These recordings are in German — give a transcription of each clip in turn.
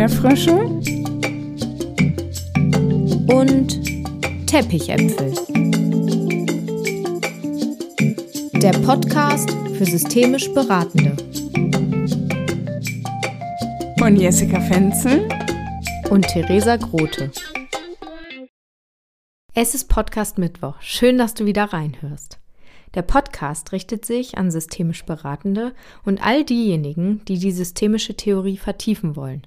Erdbeerfrösche und Teppichäpfel. Der Podcast für systemisch Beratende. Von Jessica Fenzel und Theresa Grote. Es ist Podcast Mittwoch. Schön, dass du wieder reinhörst. Der Podcast richtet sich an systemisch Beratende und all diejenigen, die die systemische Theorie vertiefen wollen.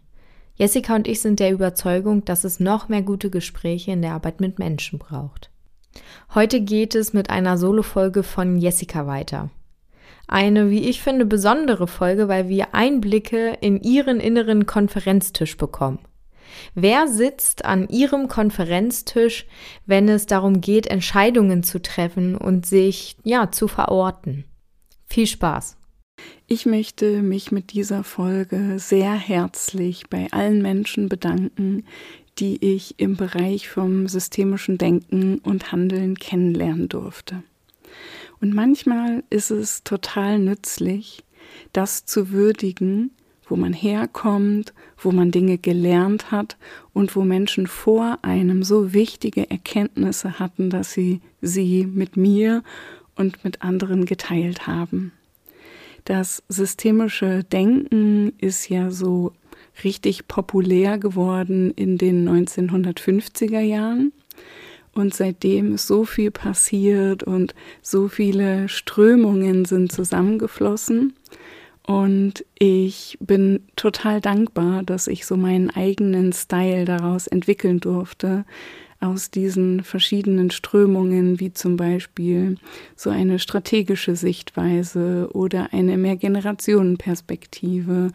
Jessica und ich sind der Überzeugung, dass es noch mehr gute Gespräche in der Arbeit mit Menschen braucht. Heute geht es mit einer Solo-Folge von Jessica weiter. Eine, wie ich finde, besondere Folge, weil wir Einblicke in ihren inneren Konferenztisch bekommen. Wer sitzt an Ihrem Konferenztisch, wenn es darum geht, Entscheidungen zu treffen und sich, ja, zu verorten? Viel Spaß! Ich möchte mich mit dieser Folge sehr herzlich bei allen Menschen bedanken, die ich im Bereich vom systemischen Denken und Handeln kennenlernen durfte. Und manchmal ist es total nützlich, das zu würdigen, wo man herkommt, wo man Dinge gelernt hat und wo Menschen vor einem so wichtige Erkenntnisse hatten, dass sie sie mit mir und mit anderen geteilt haben. Das systemische Denken ist ja so richtig populär geworden in den 1950er Jahren. Und seitdem ist so viel passiert und so viele Strömungen sind zusammengeflossen. Und ich bin total dankbar, dass ich so meinen eigenen Style daraus entwickeln durfte, aus diesen verschiedenen Strömungen, wie zum Beispiel so eine strategische Sichtweise oder eine Mehrgenerationenperspektive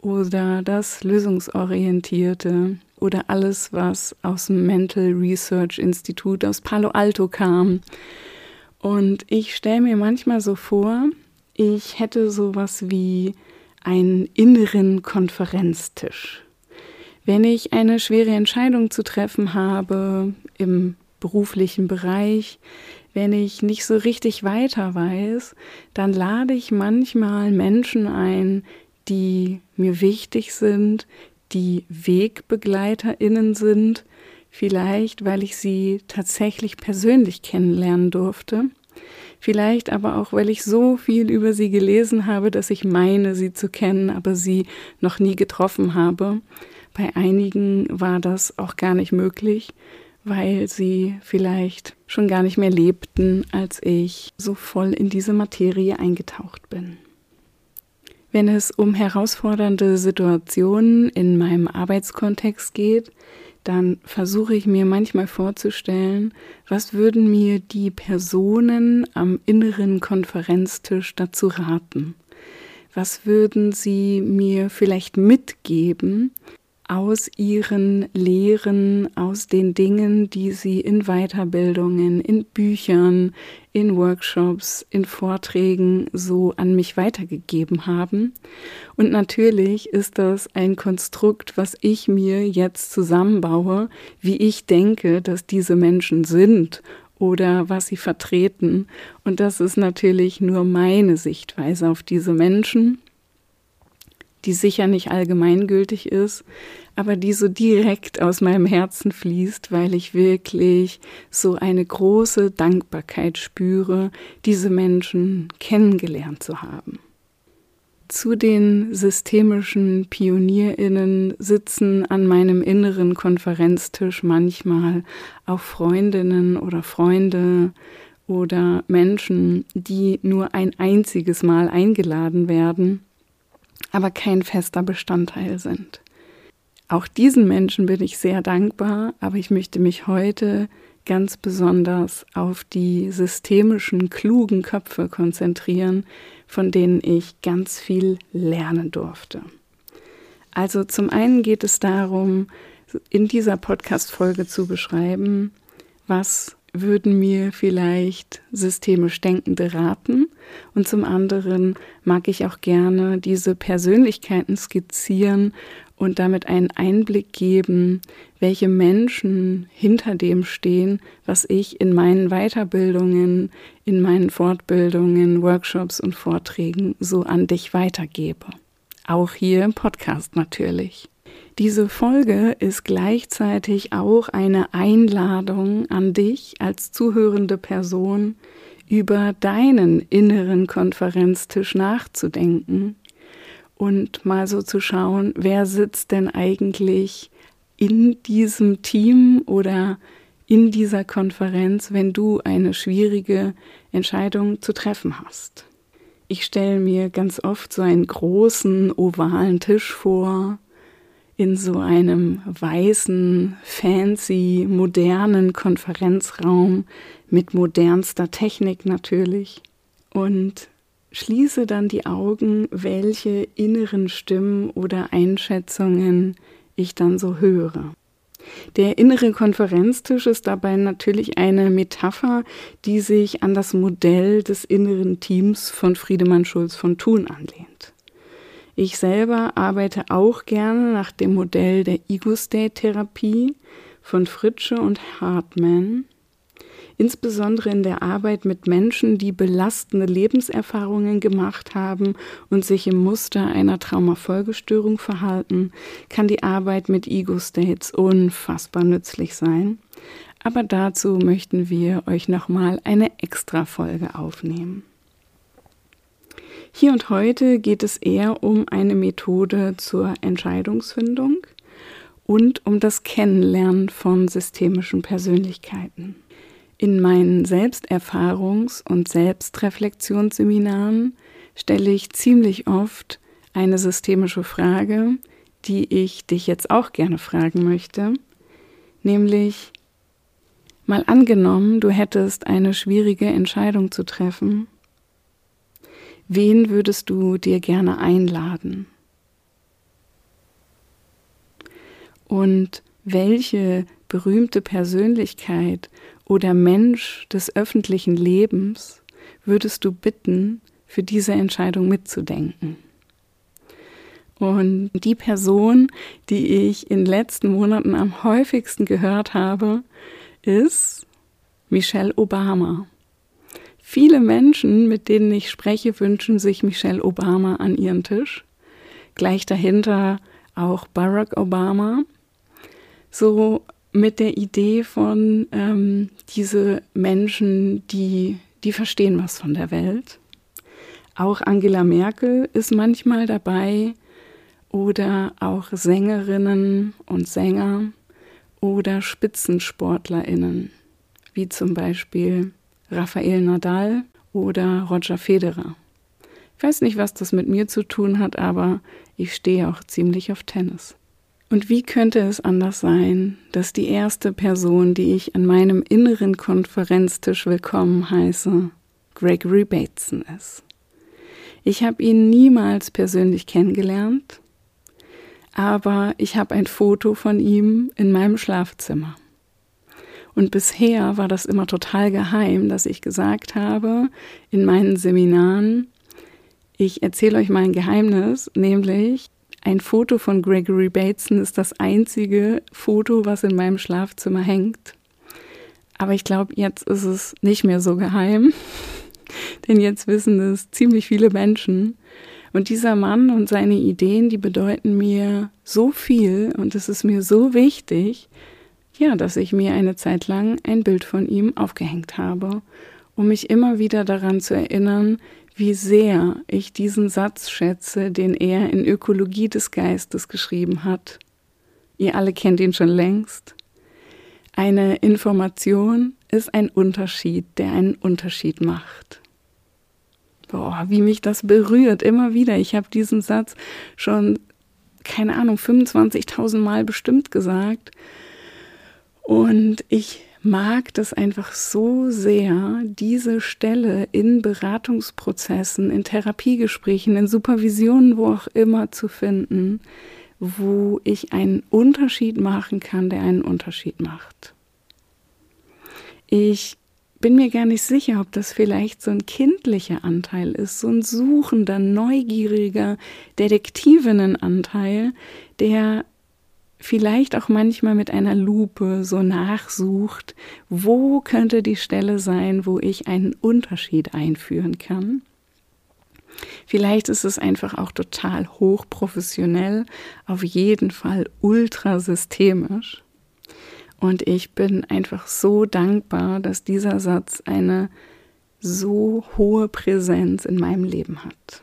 oder das Lösungsorientierte oder alles, was aus dem Mental Research Institute aus Palo Alto kam. Und ich stelle mir manchmal so vor, ich hätte sowas wie einen inneren Konferenztisch. Wenn ich eine schwere Entscheidung zu treffen habe im beruflichen Bereich, wenn ich nicht so richtig weiter weiß, dann lade ich manchmal Menschen ein, die mir wichtig sind, die Wegbegleiterinnen sind, vielleicht weil ich sie tatsächlich persönlich kennenlernen durfte Vielleicht aber auch, weil ich so viel über sie gelesen habe, dass ich meine, sie zu kennen, aber sie noch nie getroffen habe. Bei einigen war das auch gar nicht möglich, weil sie vielleicht schon gar nicht mehr lebten, als ich so voll in diese Materie eingetaucht bin. Wenn es um herausfordernde Situationen in meinem Arbeitskontext geht, dann versuche ich mir manchmal vorzustellen, was würden mir die Personen am inneren Konferenztisch dazu raten? Was würden sie mir vielleicht mitgeben, aus ihren Lehren, aus den Dingen, die sie in Weiterbildungen, in Büchern, in Workshops, in Vorträgen so an mich weitergegeben haben. Und natürlich ist das ein Konstrukt, was ich mir jetzt zusammenbaue, wie ich denke, dass diese Menschen sind oder was sie vertreten. Und das ist natürlich nur meine Sichtweise auf diese Menschen die sicher nicht allgemeingültig ist, aber die so direkt aus meinem Herzen fließt, weil ich wirklich so eine große Dankbarkeit spüre, diese Menschen kennengelernt zu haben. Zu den systemischen Pionierinnen sitzen an meinem inneren Konferenztisch manchmal auch Freundinnen oder Freunde oder Menschen, die nur ein einziges Mal eingeladen werden aber kein fester Bestandteil sind. Auch diesen Menschen bin ich sehr dankbar, aber ich möchte mich heute ganz besonders auf die systemischen, klugen Köpfe konzentrieren, von denen ich ganz viel lernen durfte. Also zum einen geht es darum, in dieser Podcast-Folge zu beschreiben, was würden mir vielleicht systemisch Denkende raten. Und zum anderen mag ich auch gerne diese Persönlichkeiten skizzieren und damit einen Einblick geben, welche Menschen hinter dem stehen, was ich in meinen Weiterbildungen, in meinen Fortbildungen, Workshops und Vorträgen so an dich weitergebe. Auch hier im Podcast natürlich. Diese Folge ist gleichzeitig auch eine Einladung an dich als zuhörende Person, über deinen inneren Konferenztisch nachzudenken und mal so zu schauen, wer sitzt denn eigentlich in diesem Team oder in dieser Konferenz, wenn du eine schwierige Entscheidung zu treffen hast. Ich stelle mir ganz oft so einen großen ovalen Tisch vor, in so einem weißen, fancy, modernen Konferenzraum mit modernster Technik natürlich. Und schließe dann die Augen, welche inneren Stimmen oder Einschätzungen ich dann so höre. Der innere Konferenztisch ist dabei natürlich eine Metapher, die sich an das Modell des inneren Teams von Friedemann Schulz von Thun anlehnt. Ich selber arbeite auch gerne nach dem Modell der Ego-State-Therapie von Fritsche und Hartman, insbesondere in der Arbeit mit Menschen, die belastende Lebenserfahrungen gemacht haben und sich im Muster einer Traumafolgestörung verhalten, kann die Arbeit mit Ego-States unfassbar nützlich sein. Aber dazu möchten wir euch nochmal eine Extra-Folge aufnehmen. Hier und heute geht es eher um eine Methode zur Entscheidungsfindung und um das Kennenlernen von systemischen Persönlichkeiten. In meinen Selbsterfahrungs- und Selbstreflexionsseminaren stelle ich ziemlich oft eine systemische Frage, die ich dich jetzt auch gerne fragen möchte, nämlich mal angenommen, du hättest eine schwierige Entscheidung zu treffen Wen würdest du dir gerne einladen? Und welche berühmte Persönlichkeit oder Mensch des öffentlichen Lebens würdest du bitten, für diese Entscheidung mitzudenken? Und die Person, die ich in den letzten Monaten am häufigsten gehört habe, ist Michelle Obama. Viele Menschen, mit denen ich spreche, wünschen sich Michelle Obama an ihren Tisch. Gleich dahinter auch Barack Obama. So mit der Idee von ähm, diese Menschen, die, die verstehen was von der Welt. Auch Angela Merkel ist manchmal dabei oder auch Sängerinnen und Sänger oder Spitzensportlerinnen, wie zum Beispiel Rafael Nadal oder Roger Federer. Ich weiß nicht, was das mit mir zu tun hat, aber ich stehe auch ziemlich auf Tennis. Und wie könnte es anders sein, dass die erste Person, die ich an meinem inneren Konferenztisch willkommen heiße, Gregory Bateson ist? Ich habe ihn niemals persönlich kennengelernt, aber ich habe ein Foto von ihm in meinem Schlafzimmer. Und bisher war das immer total geheim, dass ich gesagt habe in meinen Seminaren, ich erzähle euch mal ein Geheimnis, nämlich ein Foto von Gregory Bateson ist das einzige Foto, was in meinem Schlafzimmer hängt. Aber ich glaube, jetzt ist es nicht mehr so geheim, denn jetzt wissen es ziemlich viele Menschen. Und dieser Mann und seine Ideen, die bedeuten mir so viel und es ist mir so wichtig, ja, dass ich mir eine Zeit lang ein Bild von ihm aufgehängt habe, um mich immer wieder daran zu erinnern, wie sehr ich diesen Satz schätze, den er in Ökologie des Geistes geschrieben hat. Ihr alle kennt ihn schon längst. Eine Information ist ein Unterschied, der einen Unterschied macht. Boah, wie mich das berührt, immer wieder. Ich habe diesen Satz schon, keine Ahnung, 25.000 Mal bestimmt gesagt. Und ich mag das einfach so sehr, diese Stelle in Beratungsprozessen, in Therapiegesprächen, in Supervisionen, wo auch immer zu finden, wo ich einen Unterschied machen kann, der einen Unterschied macht. Ich bin mir gar nicht sicher, ob das vielleicht so ein kindlicher Anteil ist, so ein suchender, neugieriger Detektivinnenanteil, der vielleicht auch manchmal mit einer Lupe so nachsucht, wo könnte die Stelle sein, wo ich einen Unterschied einführen kann. Vielleicht ist es einfach auch total hochprofessionell, auf jeden Fall ultra systemisch. Und ich bin einfach so dankbar, dass dieser Satz eine so hohe Präsenz in meinem Leben hat.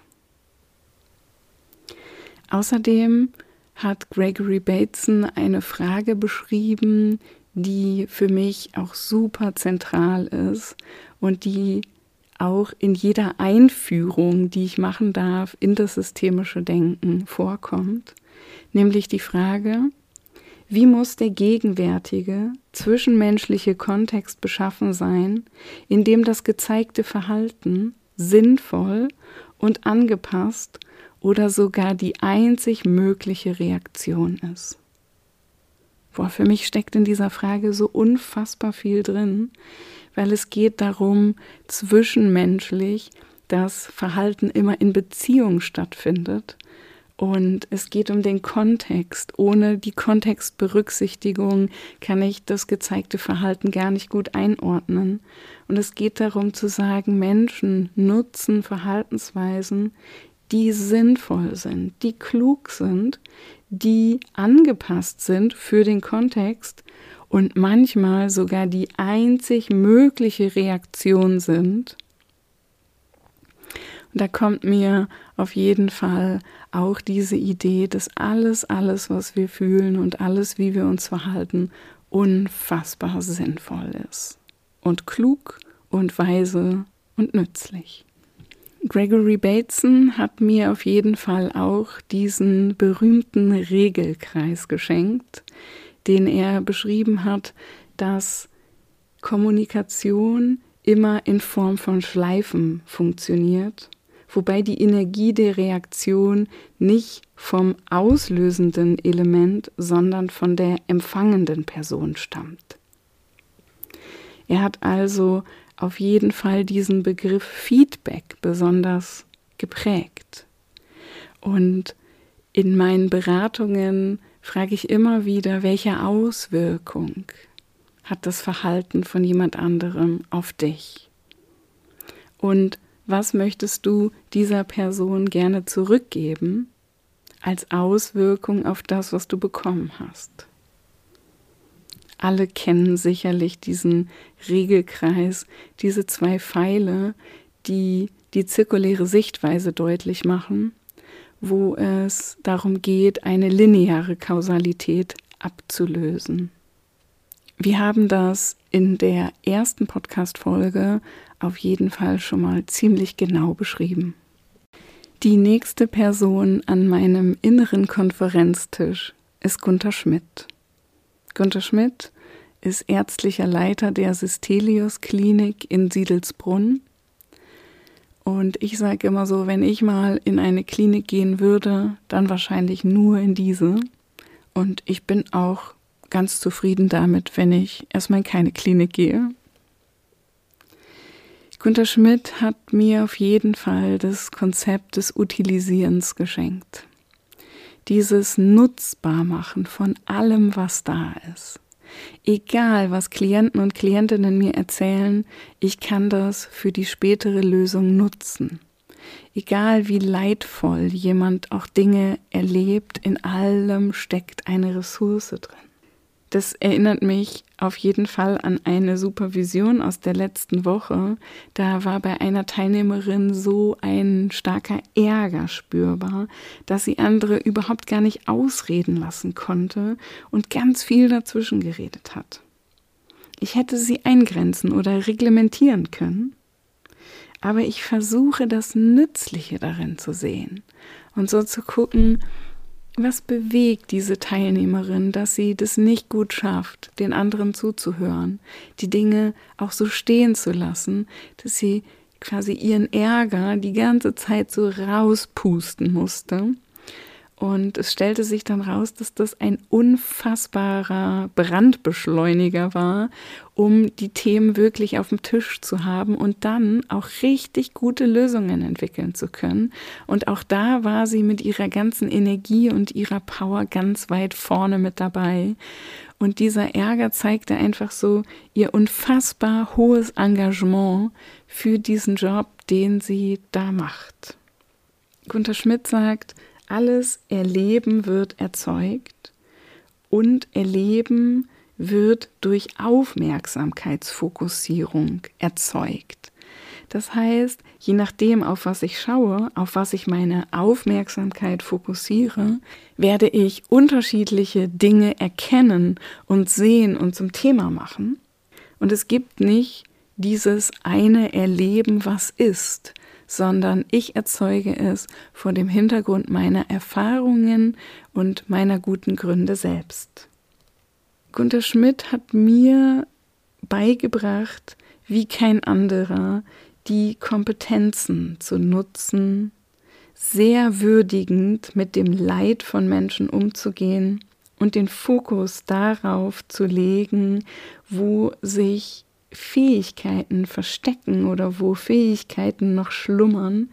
Außerdem hat Gregory Bateson eine Frage beschrieben, die für mich auch super zentral ist und die auch in jeder Einführung, die ich machen darf, in das systemische Denken vorkommt, nämlich die Frage, wie muss der gegenwärtige zwischenmenschliche Kontext beschaffen sein, in dem das gezeigte Verhalten sinnvoll und angepasst oder sogar die einzig mögliche Reaktion ist? Boah, für mich steckt in dieser Frage so unfassbar viel drin, weil es geht darum, zwischenmenschlich das Verhalten immer in Beziehung stattfindet. Und es geht um den Kontext. Ohne die Kontextberücksichtigung kann ich das gezeigte Verhalten gar nicht gut einordnen. Und es geht darum zu sagen, Menschen nutzen Verhaltensweisen, die sinnvoll sind, die klug sind, die angepasst sind für den Kontext und manchmal sogar die einzig mögliche Reaktion sind. Und da kommt mir auf jeden Fall auch diese Idee, dass alles, alles, was wir fühlen und alles, wie wir uns verhalten, unfassbar sinnvoll ist und klug und weise und nützlich. Gregory Bateson hat mir auf jeden Fall auch diesen berühmten Regelkreis geschenkt, den er beschrieben hat, dass Kommunikation immer in Form von Schleifen funktioniert, wobei die Energie der Reaktion nicht vom auslösenden Element, sondern von der empfangenden Person stammt. Er hat also auf jeden Fall diesen Begriff Feedback besonders geprägt. Und in meinen Beratungen frage ich immer wieder, welche Auswirkung hat das Verhalten von jemand anderem auf dich? Und was möchtest du dieser Person gerne zurückgeben als Auswirkung auf das, was du bekommen hast? Alle kennen sicherlich diesen Regelkreis, diese zwei Pfeile, die die zirkuläre Sichtweise deutlich machen, wo es darum geht, eine lineare Kausalität abzulösen. Wir haben das in der ersten Podcast-Folge auf jeden Fall schon mal ziemlich genau beschrieben. Die nächste Person an meinem inneren Konferenztisch ist Gunther Schmidt. Günter Schmidt ist ärztlicher Leiter der Sistelius Klinik in Siedelsbrunn. Und ich sage immer so, wenn ich mal in eine Klinik gehen würde, dann wahrscheinlich nur in diese. Und ich bin auch ganz zufrieden damit, wenn ich erstmal in keine Klinik gehe. Günter Schmidt hat mir auf jeden Fall das Konzept des Utilisierens geschenkt dieses Nutzbarmachen von allem, was da ist. Egal, was Klienten und Klientinnen mir erzählen, ich kann das für die spätere Lösung nutzen. Egal wie leidvoll jemand auch Dinge erlebt, in allem steckt eine Ressource drin. Das erinnert mich auf jeden Fall an eine Supervision aus der letzten Woche. Da war bei einer Teilnehmerin so ein starker Ärger spürbar, dass sie andere überhaupt gar nicht ausreden lassen konnte und ganz viel dazwischen geredet hat. Ich hätte sie eingrenzen oder reglementieren können, aber ich versuche das Nützliche darin zu sehen und so zu gucken, was bewegt diese Teilnehmerin, dass sie das nicht gut schafft, den anderen zuzuhören, die Dinge auch so stehen zu lassen, dass sie quasi ihren Ärger die ganze Zeit so rauspusten musste und es stellte sich dann raus, dass das ein unfassbarer Brandbeschleuniger war, um die Themen wirklich auf dem Tisch zu haben und dann auch richtig gute Lösungen entwickeln zu können. Und auch da war sie mit ihrer ganzen Energie und ihrer Power ganz weit vorne mit dabei. Und dieser Ärger zeigte einfach so ihr unfassbar hohes Engagement für diesen Job, den sie da macht. Gunther Schmidt sagt, alles Erleben wird erzeugt und Erleben wird durch Aufmerksamkeitsfokussierung erzeugt. Das heißt, je nachdem, auf was ich schaue, auf was ich meine Aufmerksamkeit fokussiere, werde ich unterschiedliche Dinge erkennen und sehen und zum Thema machen. Und es gibt nicht dieses eine Erleben, was ist, sondern ich erzeuge es vor dem Hintergrund meiner Erfahrungen und meiner guten Gründe selbst. Gunther Schmidt hat mir beigebracht, wie kein anderer, die Kompetenzen zu nutzen, sehr würdigend mit dem Leid von Menschen umzugehen und den Fokus darauf zu legen, wo sich Fähigkeiten verstecken oder wo Fähigkeiten noch schlummern,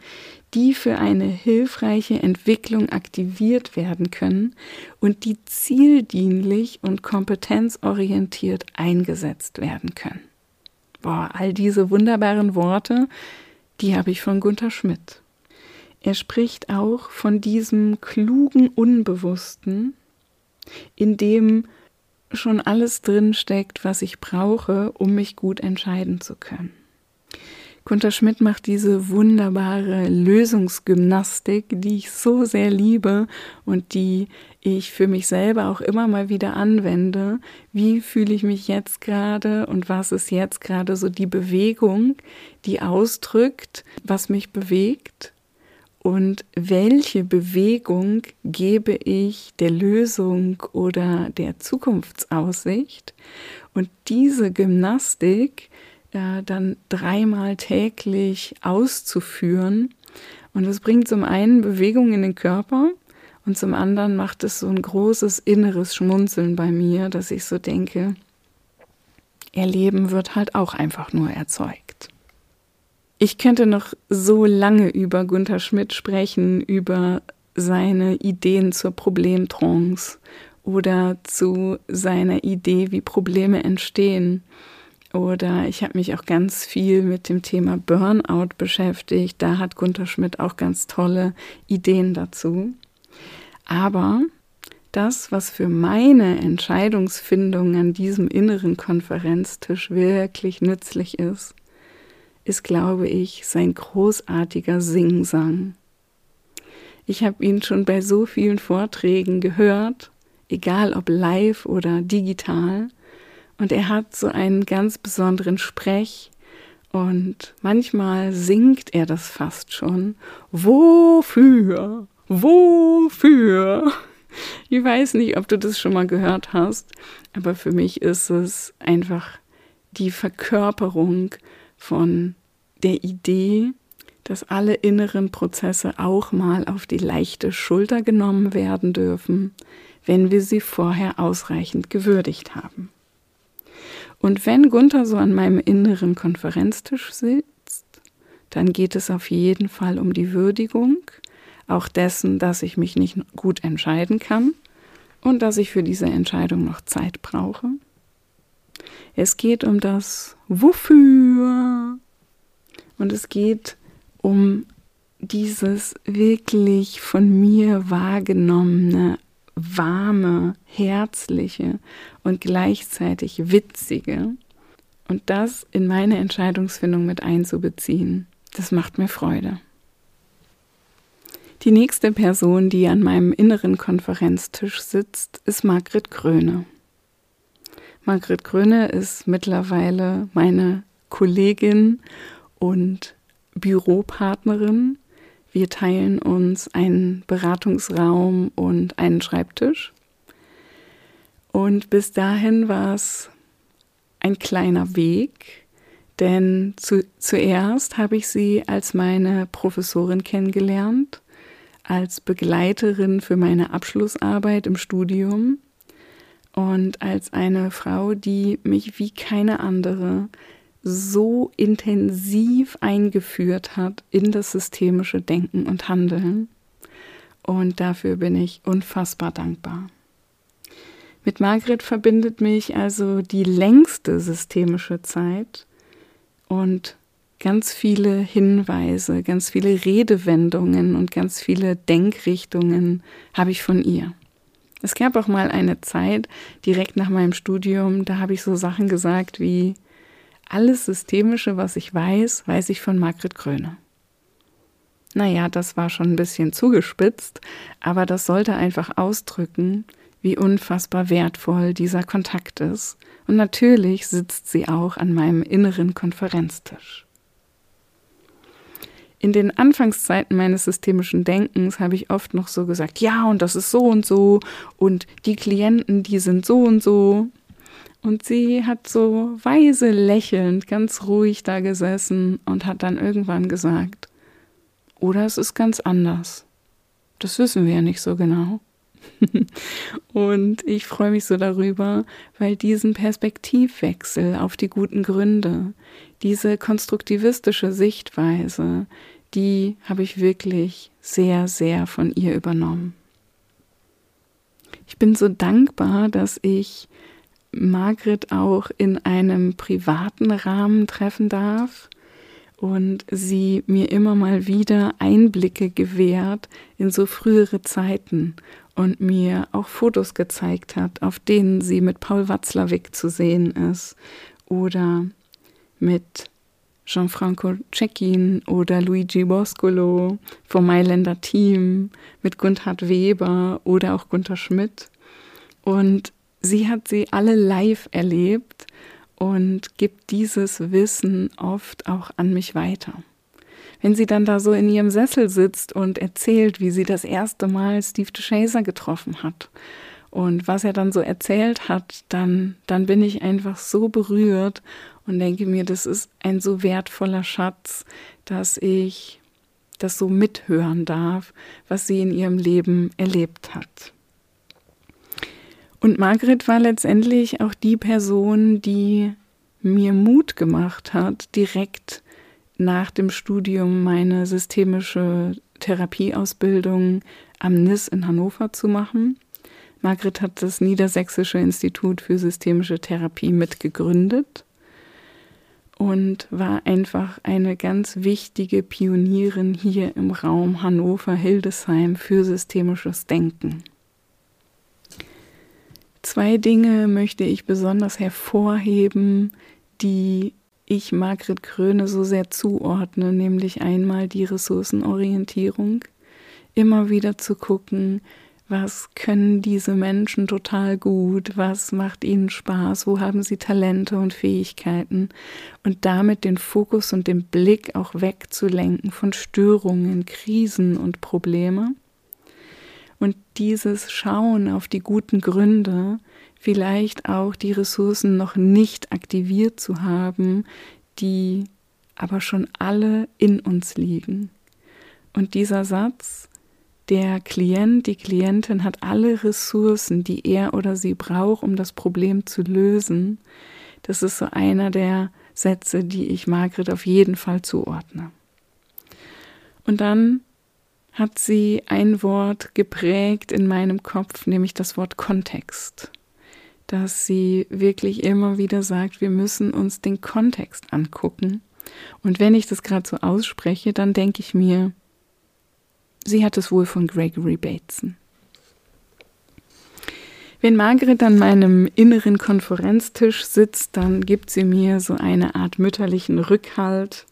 die für eine hilfreiche Entwicklung aktiviert werden können und die zieldienlich und kompetenzorientiert eingesetzt werden können. Boah, all diese wunderbaren Worte, die habe ich von Gunther Schmidt. Er spricht auch von diesem klugen Unbewussten, in dem schon alles drin steckt, was ich brauche, um mich gut entscheiden zu können. Gunther Schmidt macht diese wunderbare Lösungsgymnastik, die ich so sehr liebe und die ich für mich selber auch immer mal wieder anwende. Wie fühle ich mich jetzt gerade und was ist jetzt gerade so die Bewegung, die ausdrückt, was mich bewegt und welche Bewegung gebe ich der Lösung oder der Zukunftsaussicht. Und diese Gymnastik äh, dann dreimal täglich auszuführen. Und es bringt zum einen Bewegung in den Körper und zum anderen macht es so ein großes inneres Schmunzeln bei mir, dass ich so denke, Erleben wird halt auch einfach nur erzeugt. Ich könnte noch so lange über Gunther Schmidt sprechen, über seine Ideen zur Problemtrance oder zu seiner Idee, wie Probleme entstehen oder ich habe mich auch ganz viel mit dem Thema Burnout beschäftigt. Da hat Gunther Schmidt auch ganz tolle Ideen dazu. Aber das, was für meine Entscheidungsfindung an diesem inneren Konferenztisch wirklich nützlich ist, ist, glaube ich, sein großartiger Singsang. Ich habe ihn schon bei so vielen Vorträgen gehört, egal ob live oder digital, und er hat so einen ganz besonderen Sprech. Und manchmal singt er das fast schon. Wofür? Wofür? Ich weiß nicht, ob du das schon mal gehört hast, aber für mich ist es einfach die Verkörperung von der Idee, dass alle inneren Prozesse auch mal auf die leichte Schulter genommen werden dürfen, wenn wir sie vorher ausreichend gewürdigt haben. Und wenn Gunther so an meinem inneren Konferenztisch sitzt, dann geht es auf jeden Fall um die Würdigung, auch dessen, dass ich mich nicht gut entscheiden kann und dass ich für diese Entscheidung noch Zeit brauche. Es geht um das Wofür und es geht um dieses wirklich von mir wahrgenommene warme, herzliche und gleichzeitig witzige. Und das in meine Entscheidungsfindung mit einzubeziehen, das macht mir Freude. Die nächste Person, die an meinem inneren Konferenztisch sitzt, ist Margret Kröne. Margret Kröne ist mittlerweile meine Kollegin und Büropartnerin wir teilen uns einen Beratungsraum und einen Schreibtisch. Und bis dahin war es ein kleiner Weg, denn zu, zuerst habe ich sie als meine Professorin kennengelernt, als Begleiterin für meine Abschlussarbeit im Studium und als eine Frau, die mich wie keine andere so intensiv eingeführt hat in das systemische Denken und Handeln. Und dafür bin ich unfassbar dankbar. Mit Margret verbindet mich also die längste systemische Zeit und ganz viele Hinweise, ganz viele Redewendungen und ganz viele Denkrichtungen habe ich von ihr. Es gab auch mal eine Zeit, direkt nach meinem Studium, da habe ich so Sachen gesagt wie, alles Systemische, was ich weiß, weiß ich von Margret Kröne. Naja, das war schon ein bisschen zugespitzt, aber das sollte einfach ausdrücken, wie unfassbar wertvoll dieser Kontakt ist. Und natürlich sitzt sie auch an meinem inneren Konferenztisch. In den Anfangszeiten meines systemischen Denkens habe ich oft noch so gesagt, ja, und das ist so und so, und die Klienten, die sind so und so. Und sie hat so weise lächelnd, ganz ruhig da gesessen und hat dann irgendwann gesagt, oder es ist ganz anders. Das wissen wir ja nicht so genau. und ich freue mich so darüber, weil diesen Perspektivwechsel auf die guten Gründe, diese konstruktivistische Sichtweise, die habe ich wirklich sehr, sehr von ihr übernommen. Ich bin so dankbar, dass ich Margret auch in einem privaten Rahmen treffen darf und sie mir immer mal wieder Einblicke gewährt in so frühere Zeiten und mir auch Fotos gezeigt hat, auf denen sie mit Paul Watzlawick zu sehen ist oder mit Gianfranco Cecchin oder Luigi Boscolo vom Mailänder Team, mit Gunthard Weber oder auch Gunther Schmidt. Und sie hat sie alle live erlebt und gibt dieses Wissen oft auch an mich weiter. Wenn sie dann da so in ihrem Sessel sitzt und erzählt, wie sie das erste Mal Steve DeShazer getroffen hat und was er dann so erzählt hat, dann, dann bin ich einfach so berührt und denke mir, das ist ein so wertvoller Schatz, dass ich das so mithören darf, was sie in ihrem Leben erlebt hat. Und Margret war letztendlich auch die Person, die mir Mut gemacht hat, direkt nach dem Studium meine systemische Therapieausbildung am NIS in Hannover zu machen. Margret hat das Niedersächsische Institut für systemische Therapie mitgegründet und war einfach eine ganz wichtige Pionierin hier im Raum Hannover-Hildesheim für systemisches Denken. Zwei Dinge möchte ich besonders hervorheben, die ich Margret Kröne so sehr zuordne, nämlich einmal die Ressourcenorientierung, immer wieder zu gucken, was können diese Menschen total gut, was macht ihnen Spaß, wo haben sie Talente und Fähigkeiten? Und damit den Fokus und den Blick auch wegzulenken von Störungen, Krisen und Probleme? Und dieses Schauen auf die guten Gründe, vielleicht auch die Ressourcen noch nicht aktiviert zu haben, die aber schon alle in uns liegen. Und dieser Satz, der Klient, die Klientin hat alle Ressourcen, die er oder sie braucht, um das Problem zu lösen, das ist so einer der Sätze, die ich Margret auf jeden Fall zuordne. Und dann hat sie ein Wort geprägt in meinem Kopf, nämlich das Wort Kontext. Dass sie wirklich immer wieder sagt, wir müssen uns den Kontext angucken. Und wenn ich das gerade so ausspreche, dann denke ich mir, sie hat es wohl von Gregory Bateson. Wenn Margaret an meinem inneren Konferenztisch sitzt, dann gibt sie mir so eine Art mütterlichen Rückhalt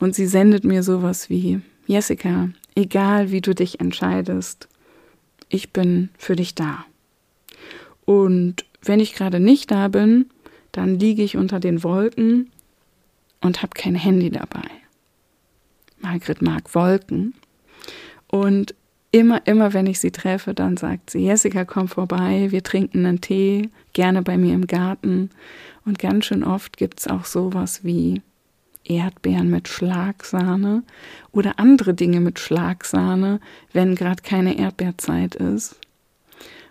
und sie sendet mir sowas wie, Jessica, egal wie du dich entscheidest, ich bin für dich da. Und wenn ich gerade nicht da bin, dann liege ich unter den Wolken und habe kein Handy dabei. Margret mag Wolken. Und immer, immer, wenn ich sie treffe, dann sagt sie, Jessica, komm vorbei, wir trinken einen Tee, gerne bei mir im Garten. Und ganz schön oft gibt es auch sowas wie Erdbeeren mit Schlagsahne oder andere Dinge mit Schlagsahne, wenn gerade keine Erdbeerzeit ist.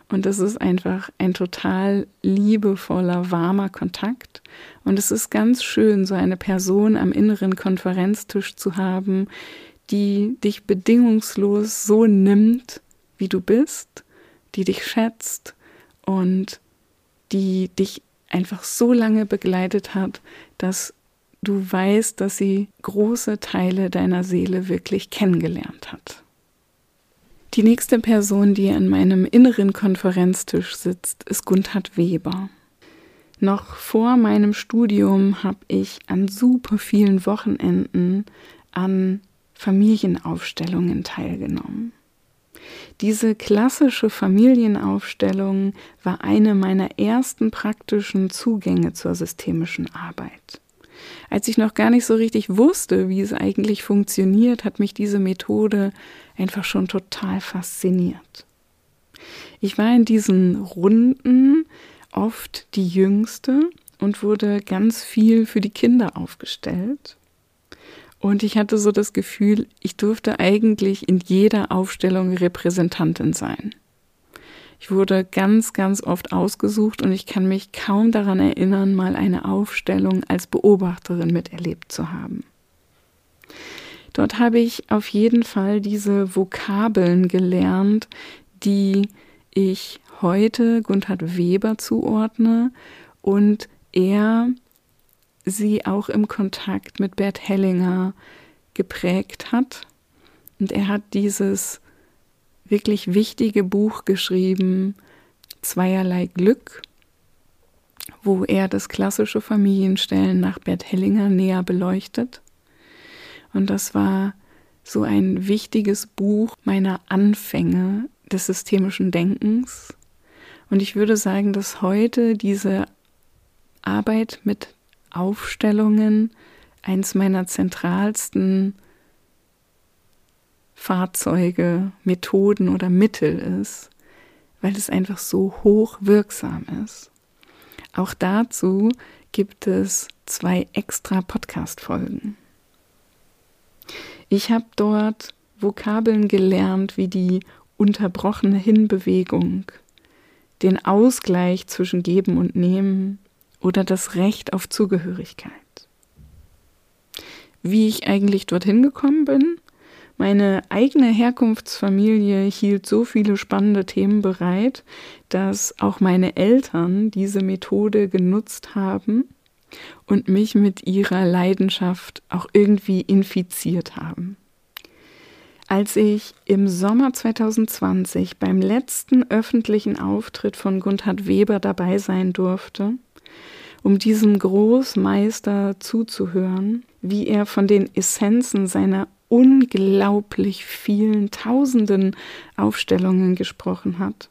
Und es ist einfach ein total liebevoller, warmer Kontakt. Und es ist ganz schön, so eine Person am inneren Konferenztisch zu haben, die dich bedingungslos so nimmt, wie du bist, die dich schätzt und die dich einfach so lange begleitet hat, dass du weißt, dass sie große Teile deiner Seele wirklich kennengelernt hat. Die nächste Person, die an meinem inneren Konferenztisch sitzt, ist Gunther Weber. Noch vor meinem Studium habe ich an super vielen Wochenenden an Familienaufstellungen teilgenommen. Diese klassische Familienaufstellung war eine meiner ersten praktischen Zugänge zur systemischen Arbeit. Als ich noch gar nicht so richtig wusste, wie es eigentlich funktioniert, hat mich diese Methode einfach schon total fasziniert. Ich war in diesen Runden oft die Jüngste und wurde ganz viel für die Kinder aufgestellt. Und ich hatte so das Gefühl, ich durfte eigentlich in jeder Aufstellung Repräsentantin sein. Ich wurde ganz, ganz oft ausgesucht und ich kann mich kaum daran erinnern, mal eine Aufstellung als Beobachterin miterlebt zu haben. Dort habe ich auf jeden Fall diese Vokabeln gelernt, die ich heute Gunther Weber zuordne und er sie auch im Kontakt mit Bert Hellinger geprägt hat. Und er hat dieses wirklich wichtige Buch geschrieben, Zweierlei Glück, wo er das klassische Familienstellen nach Bert Hellinger näher beleuchtet. Und das war so ein wichtiges Buch meiner Anfänge des systemischen Denkens. Und ich würde sagen, dass heute diese Arbeit mit Aufstellungen eins meiner zentralsten Fahrzeuge, Methoden oder Mittel ist, weil es einfach so hoch wirksam ist. Auch dazu gibt es zwei extra Podcast-Folgen. Ich habe dort Vokabeln gelernt wie die unterbrochene Hinbewegung, den Ausgleich zwischen Geben und Nehmen oder das Recht auf Zugehörigkeit. Wie ich eigentlich dorthin gekommen bin? Meine eigene Herkunftsfamilie hielt so viele spannende Themen bereit, dass auch meine Eltern diese Methode genutzt haben und mich mit ihrer Leidenschaft auch irgendwie infiziert haben. Als ich im Sommer 2020 beim letzten öffentlichen Auftritt von Gunther Weber dabei sein durfte, um diesem Großmeister zuzuhören, wie er von den Essenzen seiner unglaublich vielen tausenden Aufstellungen gesprochen hat,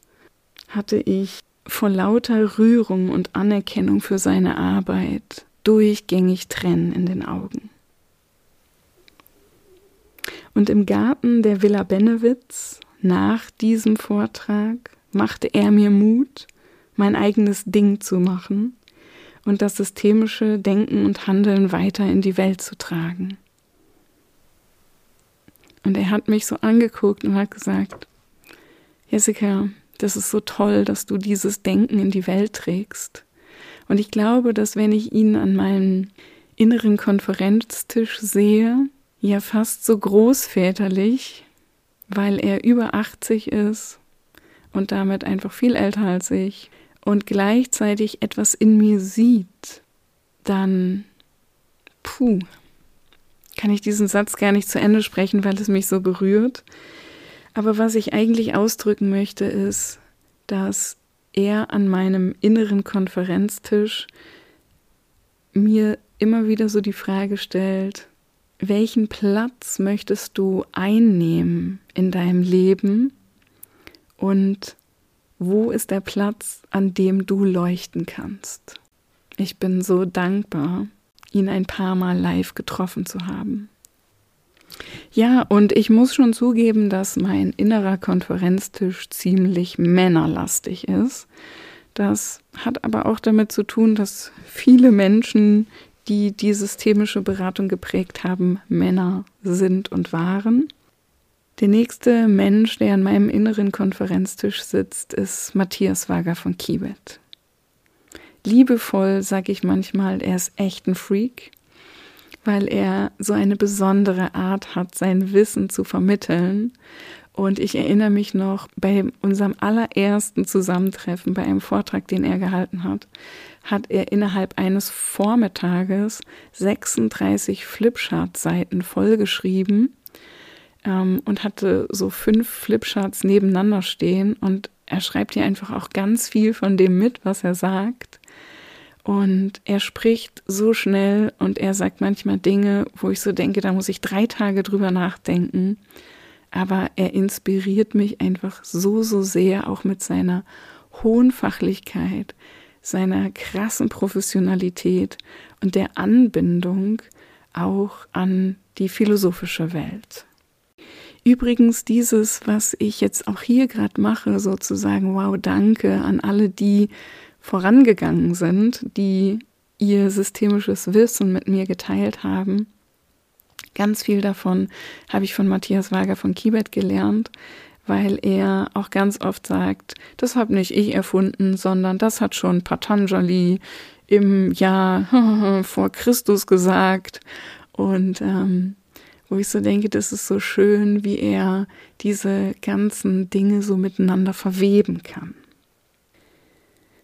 hatte ich vor lauter Rührung und Anerkennung für seine Arbeit durchgängig Tränen in den Augen. Und im Garten der Villa Benewitz, nach diesem Vortrag, machte er mir Mut, mein eigenes Ding zu machen und das systemische Denken und Handeln weiter in die Welt zu tragen. Und er hat mich so angeguckt und hat gesagt, Jessica, das ist so toll, dass du dieses Denken in die Welt trägst. Und ich glaube, dass wenn ich ihn an meinem inneren Konferenztisch sehe, ja fast so großväterlich, weil er über 80 ist und damit einfach viel älter als ich und gleichzeitig etwas in mir sieht, dann, puh, kann ich diesen Satz gar nicht zu Ende sprechen, weil es mich so berührt. Aber was ich eigentlich ausdrücken möchte, ist, dass er an meinem inneren Konferenztisch mir immer wieder so die Frage stellt, welchen Platz möchtest du einnehmen in deinem Leben und wo ist der Platz, an dem du leuchten kannst? Ich bin so dankbar, ihn ein paar Mal live getroffen zu haben. Ja, und ich muss schon zugeben, dass mein innerer Konferenztisch ziemlich männerlastig ist. Das hat aber auch damit zu tun, dass viele Menschen, die die systemische Beratung geprägt haben, Männer sind und waren. Der nächste Mensch, der an meinem inneren Konferenztisch sitzt, ist Matthias Wager von Kiewit. Liebevoll sage ich manchmal, er ist echt ein Freak, weil er so eine besondere Art hat, sein Wissen zu vermitteln. Und ich erinnere mich noch, bei unserem allerersten Zusammentreffen, bei einem Vortrag, den er gehalten hat, hat er innerhalb eines Vormittages 36 Flipchart-Seiten vollgeschrieben ähm, und hatte so fünf Flipcharts nebeneinander stehen und er schreibt hier einfach auch ganz viel von dem mit, was er sagt. Und er spricht so schnell und er sagt manchmal Dinge, wo ich so denke, da muss ich drei Tage drüber nachdenken. Aber er inspiriert mich einfach so, so sehr, auch mit seiner hohen Fachlichkeit, seiner krassen Professionalität und der Anbindung auch an die philosophische Welt. Übrigens dieses, was ich jetzt auch hier gerade mache, sozusagen, wow, danke an alle, die vorangegangen sind, die ihr systemisches Wissen mit mir geteilt haben. Ganz viel davon habe ich von Matthias Wager von Kibet gelernt, weil er auch ganz oft sagt, das habe nicht ich erfunden, sondern das hat schon Patanjali im Jahr vor Christus gesagt. Und ähm, wo ich so denke, das ist so schön, wie er diese ganzen Dinge so miteinander verweben kann.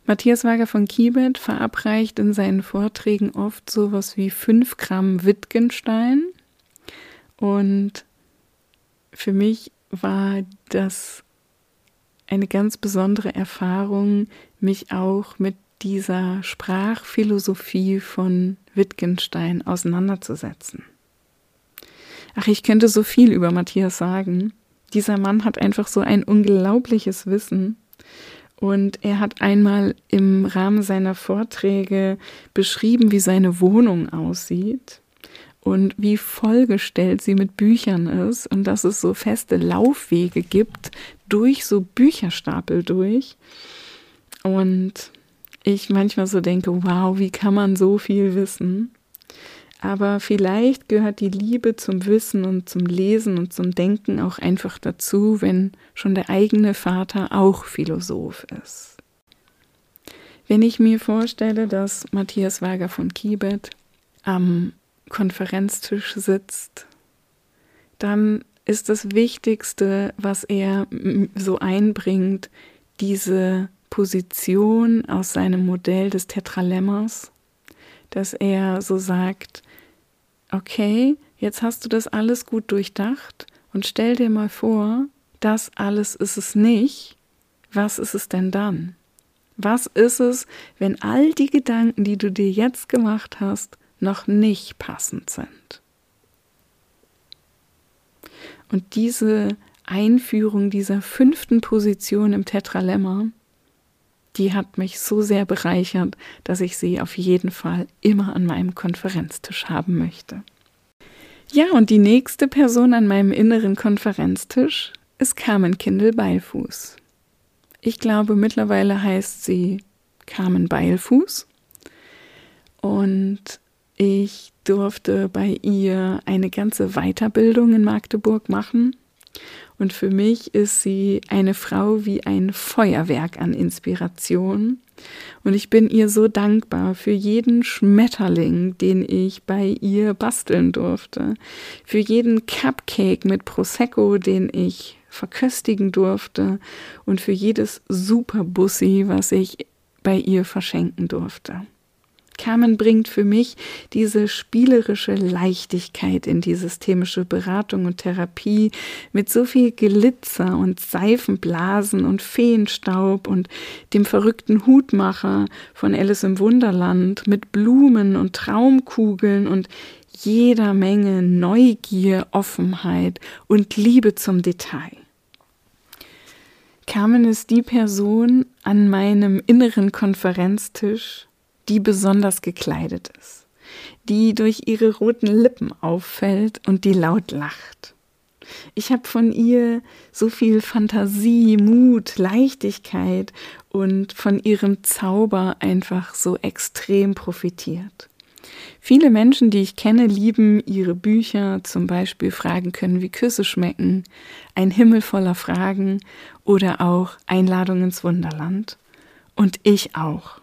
Matthias Wager von Kibet verabreicht in seinen Vorträgen oft sowas wie 5 Gramm Wittgenstein. Und für mich war das eine ganz besondere Erfahrung, mich auch mit dieser Sprachphilosophie von Wittgenstein auseinanderzusetzen. Ach, ich könnte so viel über Matthias sagen. Dieser Mann hat einfach so ein unglaubliches Wissen. Und er hat einmal im Rahmen seiner Vorträge beschrieben, wie seine Wohnung aussieht und wie vollgestellt sie mit Büchern ist und dass es so feste Laufwege gibt durch so Bücherstapel durch. Und ich manchmal so denke, wow, wie kann man so viel wissen? Aber vielleicht gehört die Liebe zum Wissen und zum Lesen und zum Denken auch einfach dazu, wenn schon der eigene Vater auch Philosoph ist. Wenn ich mir vorstelle, dass Matthias Wager von Kibet am Konferenztisch sitzt, dann ist das Wichtigste, was er so einbringt, diese Position aus seinem Modell des Tetralemmers, dass er so sagt, okay, jetzt hast du das alles gut durchdacht und stell dir mal vor, das alles ist es nicht. Was ist es denn dann? Was ist es, wenn all die Gedanken, die du dir jetzt gemacht hast, noch nicht passend sind? Und diese Einführung dieser fünften Position im Tetralemma, die hat mich so sehr bereichert, dass ich sie auf jeden Fall immer an meinem Konferenztisch haben möchte. Ja, und die nächste Person an meinem inneren Konferenztisch ist Carmen Kindel Beilfuß. Ich glaube, mittlerweile heißt sie Carmen Beilfuß. Und ich durfte bei ihr eine ganze Weiterbildung in Magdeburg machen. Und für mich ist sie eine Frau wie ein Feuerwerk an Inspiration. Und ich bin ihr so dankbar für jeden Schmetterling, den ich bei ihr basteln durfte, für jeden Cupcake mit Prosecco, den ich verköstigen durfte und für jedes Superbussi, was ich bei ihr verschenken durfte. Carmen bringt für mich diese spielerische Leichtigkeit in die systemische Beratung und Therapie mit so viel Glitzer und Seifenblasen und Feenstaub und dem verrückten Hutmacher von Alice im Wunderland mit Blumen und Traumkugeln und jeder Menge Neugier, Offenheit und Liebe zum Detail. Carmen ist die Person an meinem inneren Konferenztisch, die besonders gekleidet ist, die durch ihre roten Lippen auffällt und die laut lacht. Ich habe von ihr so viel Fantasie, Mut, Leichtigkeit und von ihrem Zauber einfach so extrem profitiert. Viele Menschen, die ich kenne, lieben ihre Bücher, zum Beispiel Fragen können, wie Küsse schmecken, Ein Himmel voller Fragen oder auch Einladung ins Wunderland. Und ich auch.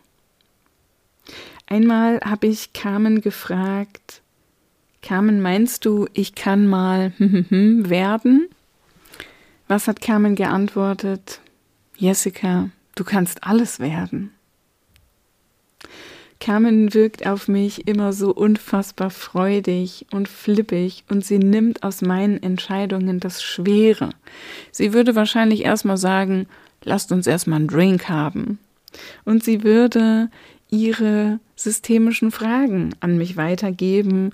Einmal habe ich Carmen gefragt, Carmen, meinst du, ich kann mal werden? Was hat Carmen geantwortet? Jessica, du kannst alles werden. Carmen wirkt auf mich immer so unfassbar freudig und flippig und sie nimmt aus meinen Entscheidungen das Schwere. Sie würde wahrscheinlich erstmal sagen, lasst uns erstmal einen Drink haben. Und sie würde ihre systemischen Fragen an mich weitergeben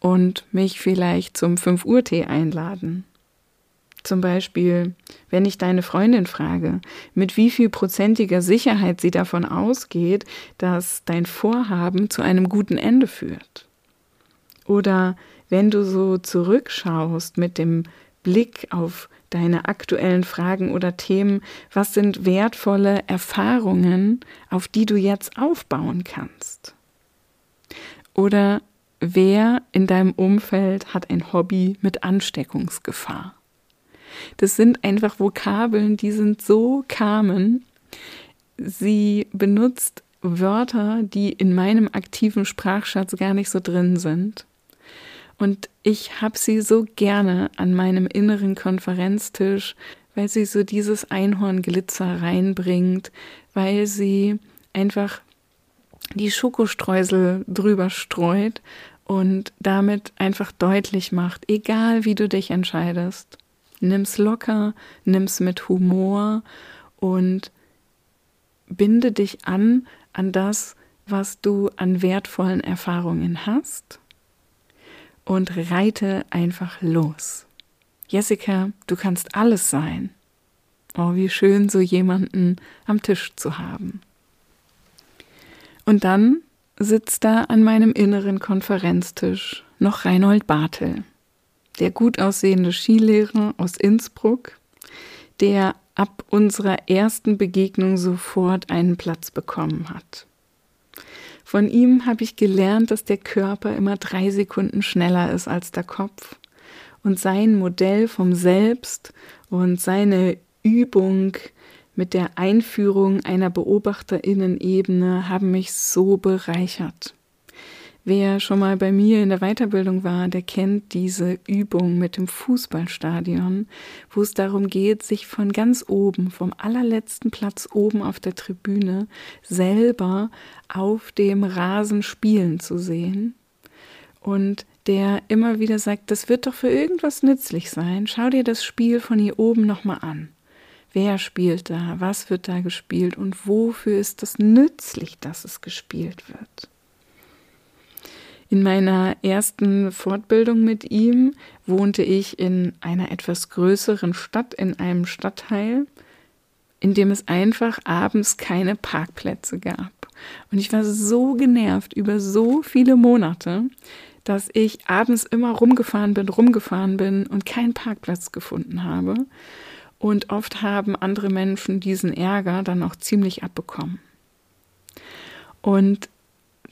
und mich vielleicht zum 5 Uhr Tee einladen. Zum Beispiel, wenn ich deine Freundin frage, mit wie viel prozentiger Sicherheit sie davon ausgeht, dass dein Vorhaben zu einem guten Ende führt. Oder wenn du so zurückschaust mit dem Blick auf deine aktuellen Fragen oder Themen, was sind wertvolle Erfahrungen, auf die du jetzt aufbauen kannst? Oder wer in deinem Umfeld hat ein Hobby mit Ansteckungsgefahr? Das sind einfach Vokabeln, die sind so kamen. Sie benutzt Wörter, die in meinem aktiven Sprachschatz gar nicht so drin sind. Und ich habe sie so gerne an meinem inneren Konferenztisch, weil sie so dieses Einhornglitzer reinbringt, weil sie einfach die Schokostreusel drüber streut und damit einfach deutlich macht, egal wie du dich entscheidest, Nimm's locker, nimm's mit Humor und binde dich an an das, was du an wertvollen Erfahrungen hast und reite einfach los. Jessica, du kannst alles sein. Oh, wie schön, so jemanden am Tisch zu haben. Und dann sitzt da an meinem inneren Konferenztisch noch Reinhold Bartel der gut aussehende Skilehrer aus Innsbruck, der ab unserer ersten Begegnung sofort einen Platz bekommen hat. Von ihm habe ich gelernt, dass der Körper immer drei Sekunden schneller ist als der Kopf. Und sein Modell vom Selbst und seine Übung mit der Einführung einer Beobachterinnenebene haben mich so bereichert. Wer schon mal bei mir in der Weiterbildung war, der kennt diese Übung mit dem Fußballstadion, wo es darum geht, sich von ganz oben, vom allerletzten Platz oben auf der Tribüne, selber auf dem Rasen spielen zu sehen. Und der immer wieder sagt, das wird doch für irgendwas nützlich sein. Schau dir das Spiel von hier oben nochmal an. Wer spielt da? Was wird da gespielt? Und wofür ist das nützlich, dass es gespielt wird? In meiner ersten Fortbildung mit ihm wohnte ich in einer etwas größeren Stadt, in einem Stadtteil, in dem es einfach abends keine Parkplätze gab. Und ich war so genervt über so viele Monate, dass ich abends immer rumgefahren bin, rumgefahren bin und keinen Parkplatz gefunden habe. Und oft haben andere Menschen diesen Ärger dann auch ziemlich abbekommen. Und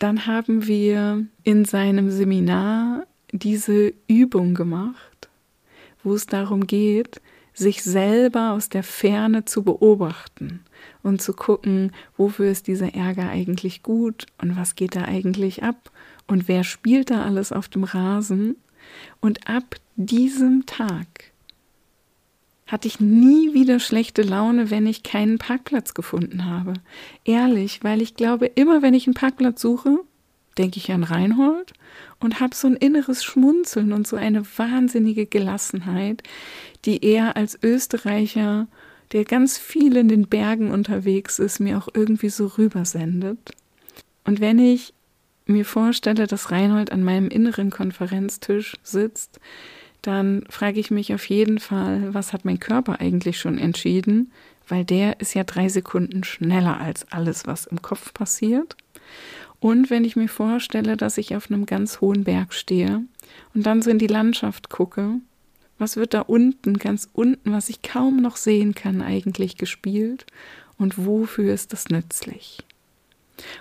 dann haben wir in seinem Seminar diese Übung gemacht, wo es darum geht, sich selber aus der Ferne zu beobachten und zu gucken, wofür ist dieser Ärger eigentlich gut und was geht da eigentlich ab und wer spielt da alles auf dem Rasen. Und ab diesem Tag hatte ich nie wieder schlechte Laune, wenn ich keinen Parkplatz gefunden habe. Ehrlich, weil ich glaube, immer wenn ich einen Parkplatz suche, denke ich an Reinhold und habe so ein inneres Schmunzeln und so eine wahnsinnige Gelassenheit, die er als Österreicher, der ganz viel in den Bergen unterwegs ist, mir auch irgendwie so rübersendet. Und wenn ich mir vorstelle, dass Reinhold an meinem inneren Konferenztisch sitzt, dann frage ich mich auf jeden Fall, was hat mein Körper eigentlich schon entschieden, weil der ist ja drei Sekunden schneller als alles, was im Kopf passiert. Und wenn ich mir vorstelle, dass ich auf einem ganz hohen Berg stehe und dann so in die Landschaft gucke, was wird da unten, ganz unten, was ich kaum noch sehen kann, eigentlich gespielt und wofür ist das nützlich?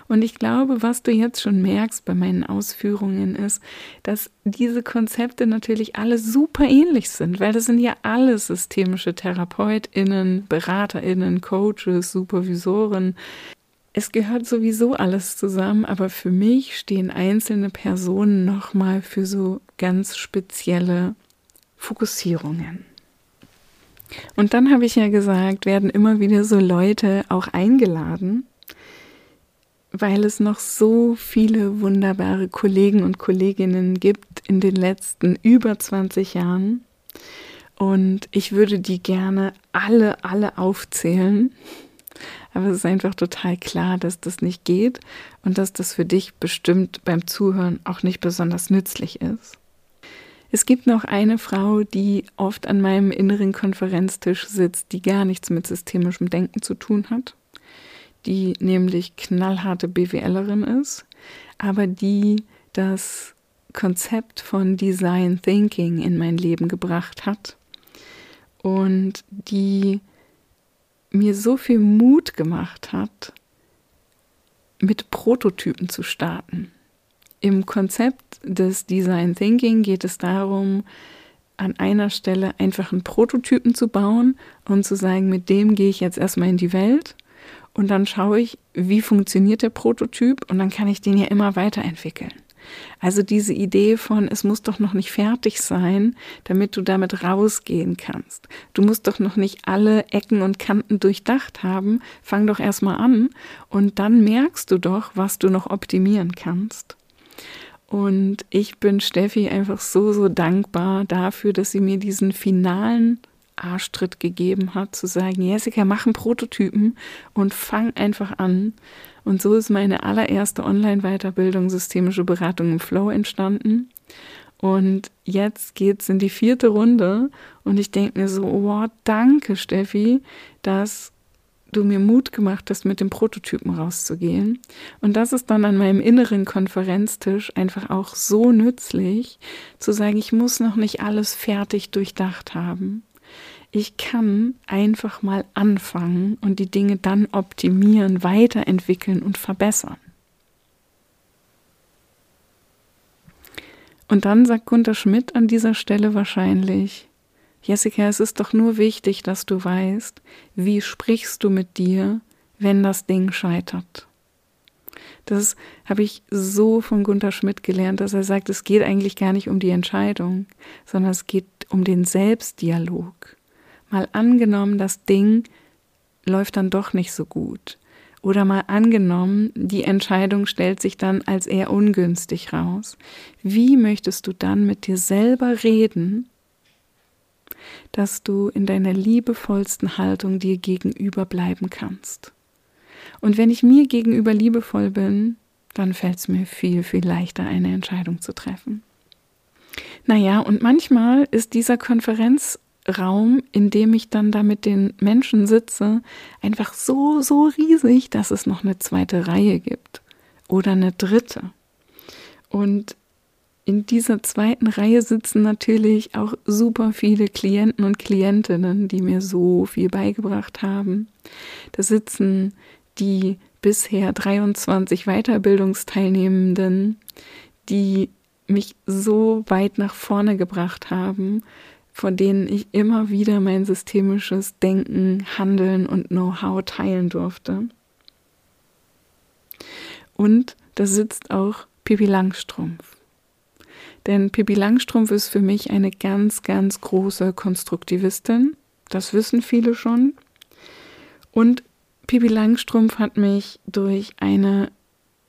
Und ich glaube, was du jetzt schon merkst bei meinen Ausführungen ist, dass diese Konzepte natürlich alle super ähnlich sind, weil das sind ja alle systemische Therapeutinnen, Beraterinnen, Coaches, Supervisoren. Es gehört sowieso alles zusammen, aber für mich stehen einzelne Personen nochmal für so ganz spezielle Fokussierungen. Und dann habe ich ja gesagt, werden immer wieder so Leute auch eingeladen, weil es noch so viele wunderbare Kollegen und Kolleginnen gibt in den letzten über 20 Jahren. Und ich würde die gerne alle, alle aufzählen. Aber es ist einfach total klar, dass das nicht geht und dass das für dich bestimmt beim Zuhören auch nicht besonders nützlich ist. Es gibt noch eine Frau, die oft an meinem inneren Konferenztisch sitzt, die gar nichts mit systemischem Denken zu tun hat, die nämlich knallharte BWLerin ist, aber die das Konzept von Design Thinking in mein Leben gebracht hat und die mir so viel Mut gemacht hat, mit Prototypen zu starten. Im Konzept des Design Thinking geht es darum, an einer Stelle einfach einen Prototypen zu bauen und zu sagen, mit dem gehe ich jetzt erstmal in die Welt und dann schaue ich, wie funktioniert der Prototyp und dann kann ich den ja immer weiterentwickeln. Also diese Idee von, es muss doch noch nicht fertig sein, damit du damit rausgehen kannst. Du musst doch noch nicht alle Ecken und Kanten durchdacht haben. Fang doch erstmal an und dann merkst du doch, was du noch optimieren kannst. Und ich bin Steffi einfach so, so dankbar dafür, dass sie mir diesen finalen Arschtritt gegeben hat, zu sagen, Jessica, mach einen Prototypen und fang einfach an. Und so ist meine allererste Online-Weiterbildung Systemische Beratung im Flow entstanden. Und jetzt geht's in die vierte Runde und ich denke mir so, wow, danke Steffi, dass du mir Mut gemacht hast, mit dem Prototypen rauszugehen. Und das ist dann an meinem inneren Konferenztisch einfach auch so nützlich, zu sagen, ich muss noch nicht alles fertig durchdacht haben. Ich kann einfach mal anfangen und die Dinge dann optimieren, weiterentwickeln und verbessern. Und dann sagt Gunter Schmidt an dieser Stelle wahrscheinlich, Jessica, es ist doch nur wichtig, dass du weißt, wie sprichst du mit dir, wenn das Ding scheitert. Das habe ich so von Gunther Schmidt gelernt, dass er sagt, es geht eigentlich gar nicht um die Entscheidung, sondern es geht um den Selbstdialog. Mal angenommen, das Ding läuft dann doch nicht so gut. Oder mal angenommen, die Entscheidung stellt sich dann als eher ungünstig raus. Wie möchtest du dann mit dir selber reden, dass du in deiner liebevollsten Haltung dir gegenüber bleiben kannst. Und wenn ich mir gegenüber liebevoll bin, dann fällt es mir viel, viel leichter, eine Entscheidung zu treffen. Naja, und manchmal ist dieser Konferenzraum, in dem ich dann da mit den Menschen sitze, einfach so, so riesig, dass es noch eine zweite Reihe gibt oder eine dritte. Und in dieser zweiten Reihe sitzen natürlich auch super viele Klienten und Klientinnen, die mir so viel beigebracht haben. Da sitzen die bisher 23 Weiterbildungsteilnehmenden, die mich so weit nach vorne gebracht haben, von denen ich immer wieder mein systemisches Denken, Handeln und Know-how teilen durfte. Und da sitzt auch Pippi Langstrumpf. Denn Pippi Langstrumpf ist für mich eine ganz, ganz große Konstruktivistin. Das wissen viele schon. Und Pippi Langstrumpf hat mich durch eine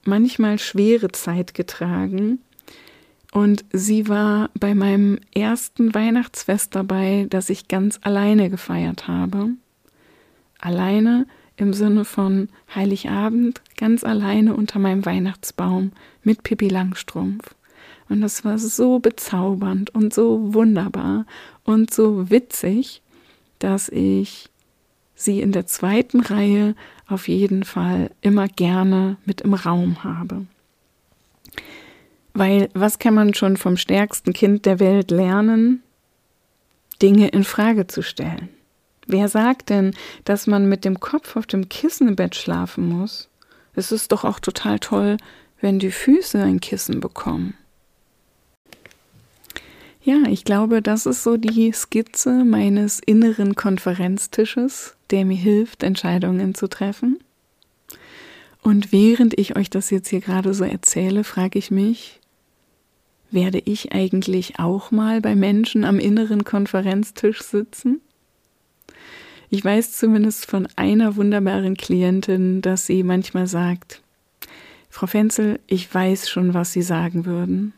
manchmal schwere Zeit getragen. Und sie war bei meinem ersten Weihnachtsfest dabei, das ich ganz alleine gefeiert habe. Alleine im Sinne von Heiligabend, ganz alleine unter meinem Weihnachtsbaum mit Pippi Langstrumpf. Und das war so bezaubernd und so wunderbar und so witzig, dass ich sie in der zweiten Reihe auf jeden Fall immer gerne mit im Raum habe. Weil was kann man schon vom stärksten Kind der Welt lernen? Dinge in Frage zu stellen. Wer sagt denn, dass man mit dem Kopf auf dem Kissen im Bett schlafen muss? Es ist doch auch total toll, wenn die Füße ein Kissen bekommen. Ja, ich glaube, das ist so die Skizze meines inneren Konferenztisches, der mir hilft, Entscheidungen zu treffen. Und während ich euch das jetzt hier gerade so erzähle, frage ich mich, werde ich eigentlich auch mal bei Menschen am inneren Konferenztisch sitzen? Ich weiß zumindest von einer wunderbaren Klientin, dass sie manchmal sagt, Frau Fenzel, ich weiß schon, was Sie sagen würden.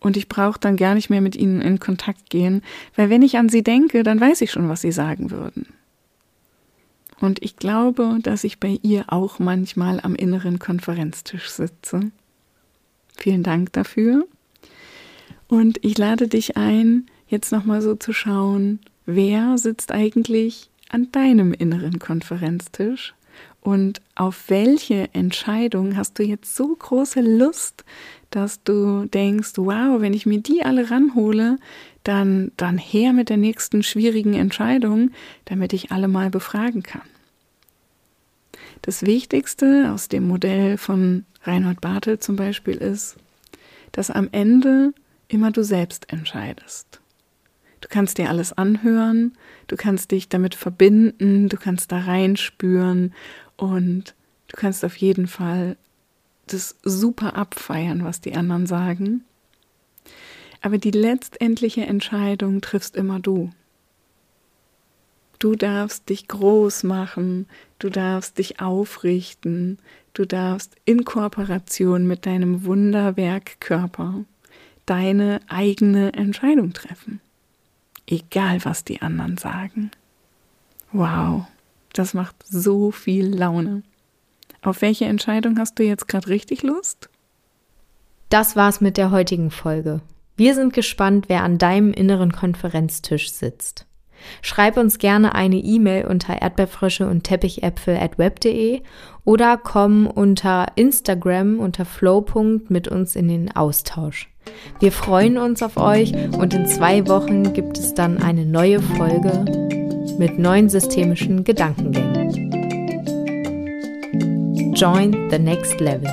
Und ich brauche dann gar nicht mehr mit Ihnen in Kontakt gehen, weil wenn ich an Sie denke, dann weiß ich schon, was Sie sagen würden. Und ich glaube, dass ich bei ihr auch manchmal am inneren Konferenztisch sitze. Vielen Dank dafür. Und ich lade dich ein, jetzt nochmal so zu schauen, wer sitzt eigentlich an deinem inneren Konferenztisch und auf welche Entscheidung hast du jetzt so große Lust, dass du denkst, wow, wenn ich mir die alle ranhole, dann, dann her mit der nächsten schwierigen Entscheidung, damit ich alle mal befragen kann. Das Wichtigste aus dem Modell von Reinhold Bartel zum Beispiel ist, dass am Ende immer du selbst entscheidest. Du kannst dir alles anhören, du kannst dich damit verbinden, du kannst da reinspüren und du kannst auf jeden Fall das super abfeiern, was die anderen sagen. Aber die letztendliche Entscheidung triffst immer du. Du darfst dich groß machen, du darfst dich aufrichten, du darfst in Kooperation mit deinem Wunderwerk Körper deine eigene Entscheidung treffen. Egal, was die anderen sagen. Wow, das macht so viel Laune. Auf welche Entscheidung hast du jetzt gerade richtig Lust? Das war's mit der heutigen Folge. Wir sind gespannt, wer an deinem inneren Konferenztisch sitzt. Schreib uns gerne eine E-Mail unter erdbeerfrösche und teppichäpfel at web.de oder komm unter Instagram unter flow. mit uns in den Austausch. Wir freuen uns auf euch und in zwei Wochen gibt es dann eine neue Folge mit neuen systemischen Gedankengängen. Join the next level.